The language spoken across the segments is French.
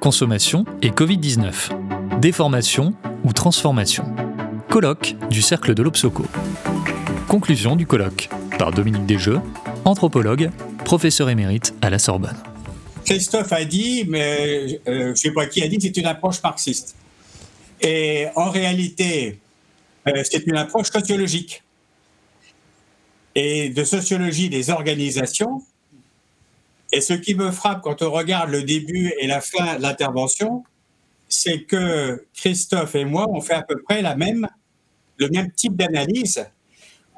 consommation et Covid-19. Déformation ou transformation. Colloque du Cercle de l'Obsoco. Conclusion du colloque par Dominique Desjeux, anthropologue, professeur émérite à la Sorbonne. Christophe a dit, mais euh, je ne sais pas qui a dit, c'est une approche marxiste. Et en réalité, euh, c'est une approche sociologique et de sociologie des organisations. Et ce qui me frappe quand on regarde le début et la fin de l'intervention, c'est que Christophe et moi, on fait à peu près la même, le même type d'analyse,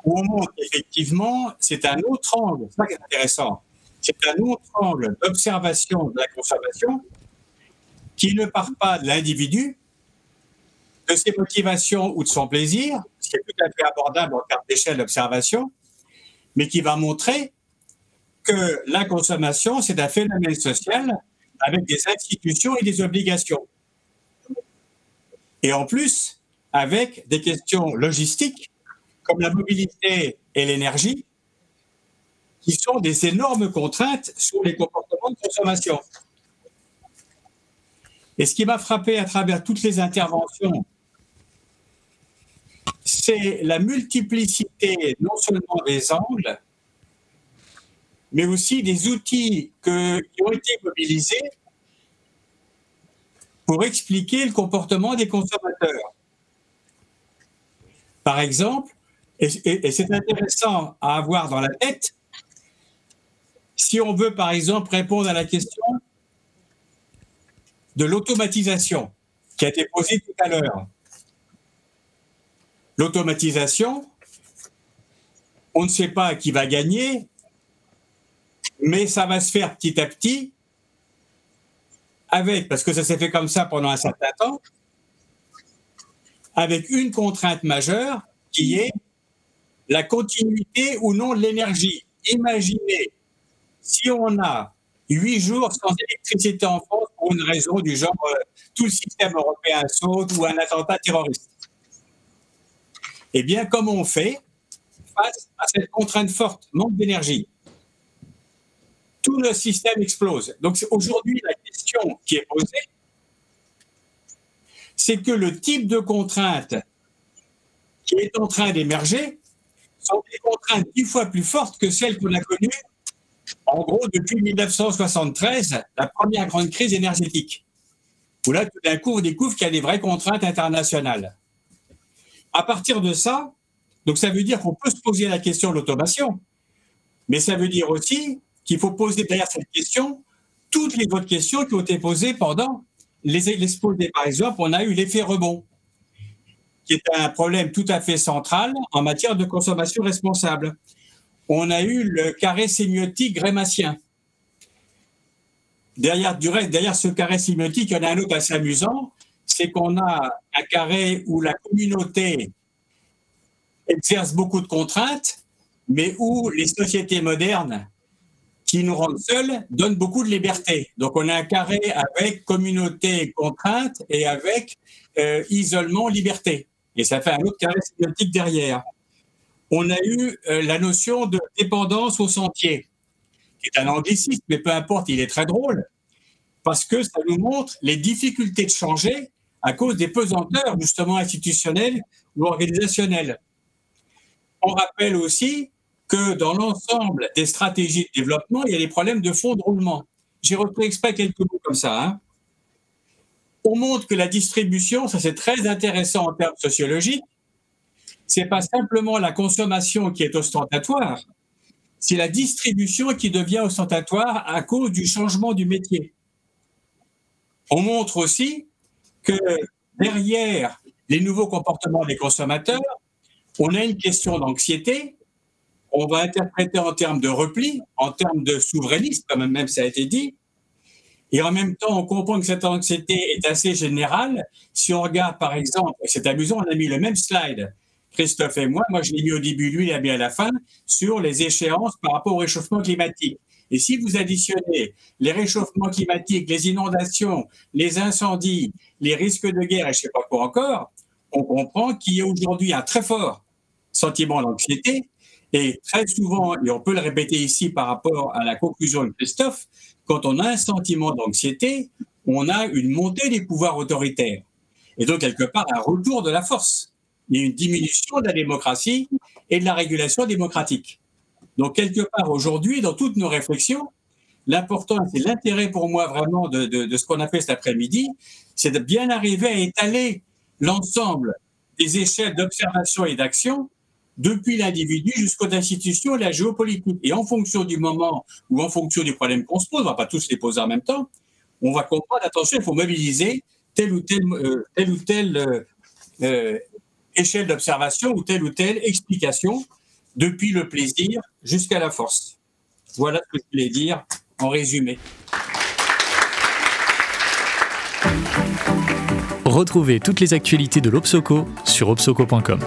où on montre effectivement, c'est un autre angle, c'est ça qui est intéressant, c'est un autre angle d'observation de la consommation qui ne part pas de l'individu, de ses motivations ou de son plaisir, ce qui est tout à fait abordable en termes d'échelle d'observation, mais qui va montrer que la consommation, c'est un phénomène social avec des institutions et des obligations. Et en plus, avec des questions logistiques comme la mobilité et l'énergie, qui sont des énormes contraintes sur les comportements de consommation. Et ce qui m'a frappé à travers toutes les interventions c'est la multiplicité non seulement des angles, mais aussi des outils qui ont été mobilisés pour expliquer le comportement des consommateurs. Par exemple, et, c'est intéressant à avoir dans la tête, si on veut par exemple répondre à la question de l'automatisation qui a été posée tout à l'heure. L'automatisation, on ne sait pas qui va gagner, mais ça va se faire petit à petit avec, parce que ça s'est fait comme ça pendant un certain temps, avec une contrainte majeure qui est la continuité ou non de l'énergie. Imaginez si on a huit jours sans électricité en France pour une raison du genre euh, tout le système européen saute ou un attentat terroriste. Eh bien, comment on fait face à cette contrainte forte, manque d'énergie Tout le système explose. Donc aujourd'hui, la question qui est posée, c'est que le type de contrainte qui est en train d'émerger sont des contraintes dix fois plus fortes que celles qu'on a connues, en gros, depuis 1973, la première grande crise énergétique, où là, tout d'un coup, on découvre qu'il y a des vraies contraintes internationales. À partir de ça, donc ça veut dire qu'on peut se poser la question de l'automation, mais ça veut dire aussi qu'il faut poser derrière cette question toutes les autres questions qui ont été posées pendant les exposés. Par exemple, on a eu l'effet rebond, qui est un problème tout à fait central en matière de consommation responsable. On a eu le carré sémiotique grématien. Derrière, du reste, derrière ce carré sémiotique, il y en a un autre assez amusant, c'est qu'on a un carré où la communauté exerce beaucoup de contraintes, mais où les sociétés modernes qui nous rendent seuls donnent beaucoup de liberté. Donc on a un carré avec communauté, contrainte et avec euh, isolement, liberté. Et ça fait un autre carré symbiotique derrière. On a eu euh, la notion de dépendance au sentier, qui est un anglicisme, mais peu importe, il est très drôle, parce que ça nous montre les difficultés de changer à cause des pesanteurs justement institutionnelles ou organisationnelles. On rappelle aussi que dans l'ensemble des stratégies de développement, il y a des problèmes de fonds de roulement. J'ai repris exprès quelques mots comme ça. Hein. On montre que la distribution, ça c'est très intéressant en termes sociologiques, c'est pas simplement la consommation qui est ostentatoire, c'est la distribution qui devient ostentatoire à cause du changement du métier. On montre aussi que derrière les nouveaux comportements des consommateurs, on a une question d'anxiété. On va interpréter en termes de repli, en termes de souverainisme, comme même ça a été dit. Et en même temps, on comprend que cette anxiété est assez générale. Si on regarde, par exemple, c'est amusant, on a mis le même slide, Christophe et moi, moi je l'ai mis au début, lui il l'a mis à la fin, sur les échéances par rapport au réchauffement climatique. Et si vous additionnez les réchauffements climatiques, les inondations, les incendies, les risques de guerre et je ne sais pas quoi encore, on comprend qu'il y a aujourd'hui un très fort sentiment d'anxiété. Et très souvent, et on peut le répéter ici par rapport à la conclusion de Christophe, quand on a un sentiment d'anxiété, on a une montée des pouvoirs autoritaires. Et donc, quelque part, un retour de la force. Il y a une diminution de la démocratie et de la régulation démocratique. Donc, quelque part, aujourd'hui, dans toutes nos réflexions, l'important, c'est l'intérêt pour moi vraiment de ce qu'on a fait cet après-midi, c'est de bien arriver à étaler l'ensemble des échelles d'observation et d'action depuis l'individu jusqu'aux institutions et la géopolitique. Et en fonction du moment ou en fonction du problème qu'on se pose, on ne va pas tous les poser en même temps, on va comprendre, attention, il faut mobiliser telle ou telle, euh, telle, ou telle euh, euh, échelle d'observation ou telle ou telle explication, depuis le plaisir jusqu'à la force. Voilà ce que je voulais dire en résumé. Retrouvez toutes les actualités de l'Obsoco sur obsoco.com.